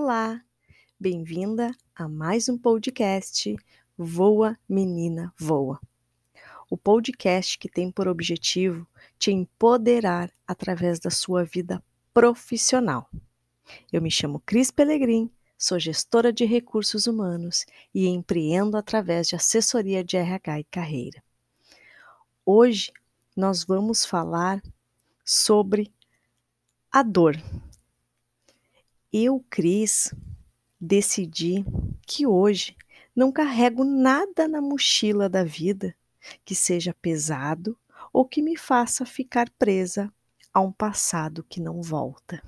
Olá, bem-vinda a mais um podcast Voa Menina Voa. O podcast que tem por objetivo te empoderar através da sua vida profissional. Eu me chamo Cris Pelegrim, sou gestora de recursos humanos e empreendo através de assessoria de RH e carreira. Hoje nós vamos falar sobre a dor. Eu, Cris, decidi que hoje não carrego nada na mochila da vida que seja pesado ou que me faça ficar presa a um passado que não volta.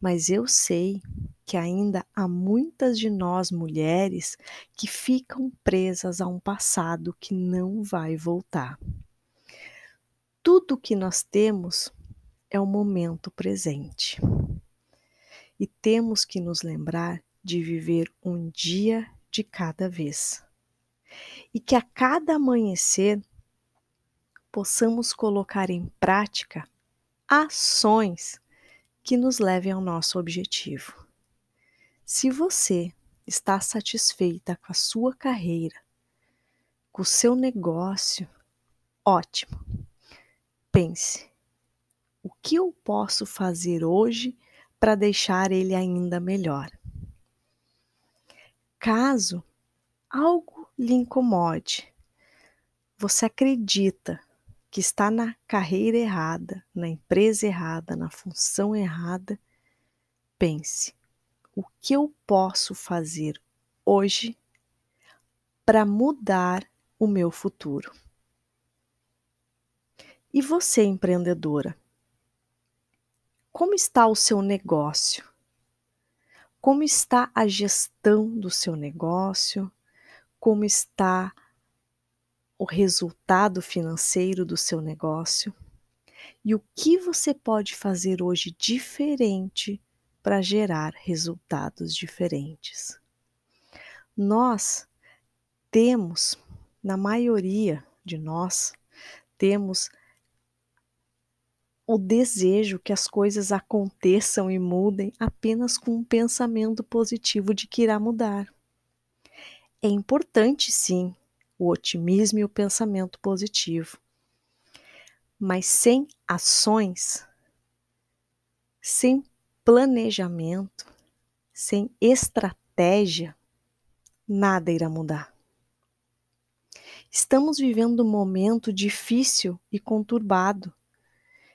Mas eu sei que ainda há muitas de nós mulheres que ficam presas a um passado que não vai voltar. Tudo que nós temos é o momento presente. E temos que nos lembrar de viver um dia de cada vez. E que a cada amanhecer possamos colocar em prática ações que nos levem ao nosso objetivo. Se você está satisfeita com a sua carreira, com o seu negócio, ótimo. Pense: o que eu posso fazer hoje para deixar ele ainda melhor? Caso algo lhe incomode, você acredita que está na carreira errada, na empresa errada, na função errada, pense: o que eu posso fazer hoje para mudar o meu futuro? E você, empreendedora? Como está o seu negócio? Como está a gestão do seu negócio? Como está o resultado financeiro do seu negócio? E o que você pode fazer hoje diferente para gerar resultados diferentes? Nós temos, na maioria de nós, temos o desejo que as coisas aconteçam e mudem apenas com um pensamento positivo de que irá mudar. É importante, sim, o otimismo e o pensamento positivo, mas sem ações, sem planejamento, sem estratégia, nada irá mudar. Estamos vivendo um momento difícil e conturbado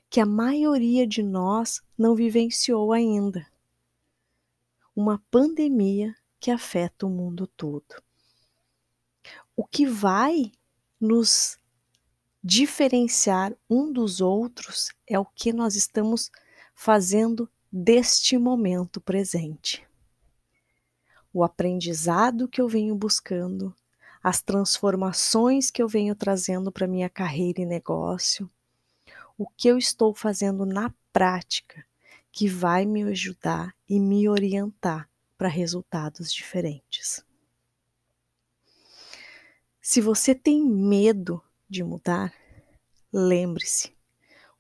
que a maioria de nós não vivenciou ainda. Uma pandemia que afeta o mundo todo. O que vai nos diferenciar um dos outros é o que nós estamos fazendo deste momento presente. O aprendizado que eu venho buscando, as transformações que eu venho trazendo para minha carreira e negócio, o que eu estou fazendo na prática que vai me ajudar e me orientar para resultados diferentes. Se você tem medo de mudar, lembre-se,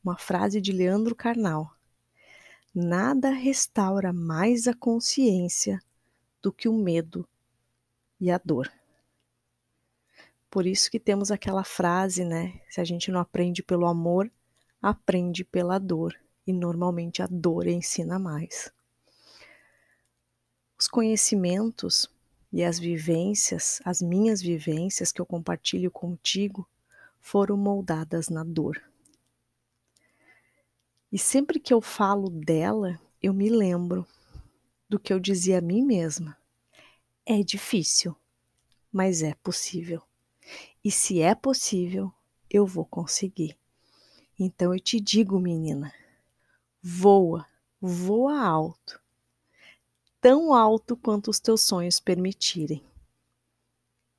uma frase de Leandro Carnal: nada restaura mais a consciência do que o medo e a dor. Por isso que temos aquela frase, né? Se a gente não aprende pelo amor, aprende pela dor, e normalmente a dor ensina mais. Os conhecimentos e as vivências, as minhas vivências que eu compartilho contigo, foram moldadas na dor. E sempre que eu falo dela, eu me lembro do que eu dizia a mim mesma. É difícil, mas é possível. E se é possível, eu vou conseguir. Então eu te digo, menina, voa, voa alto, tão alto quanto os teus sonhos permitirem.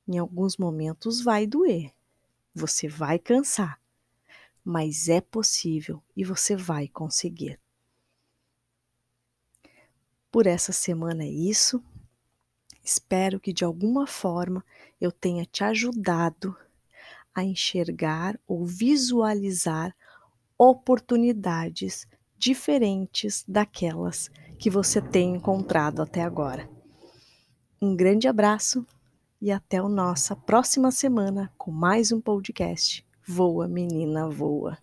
Em alguns momentos vai doer, você vai cansar, mas é possível e você vai conseguir. Por essa semana é isso. Espero que de alguma forma eu tenha te ajudado a enxergar ou visualizar oportunidades diferentes daquelas que você tem encontrado até agora. Um grande abraço e até a nossa próxima semana com mais um podcast. Voa, menina, voa.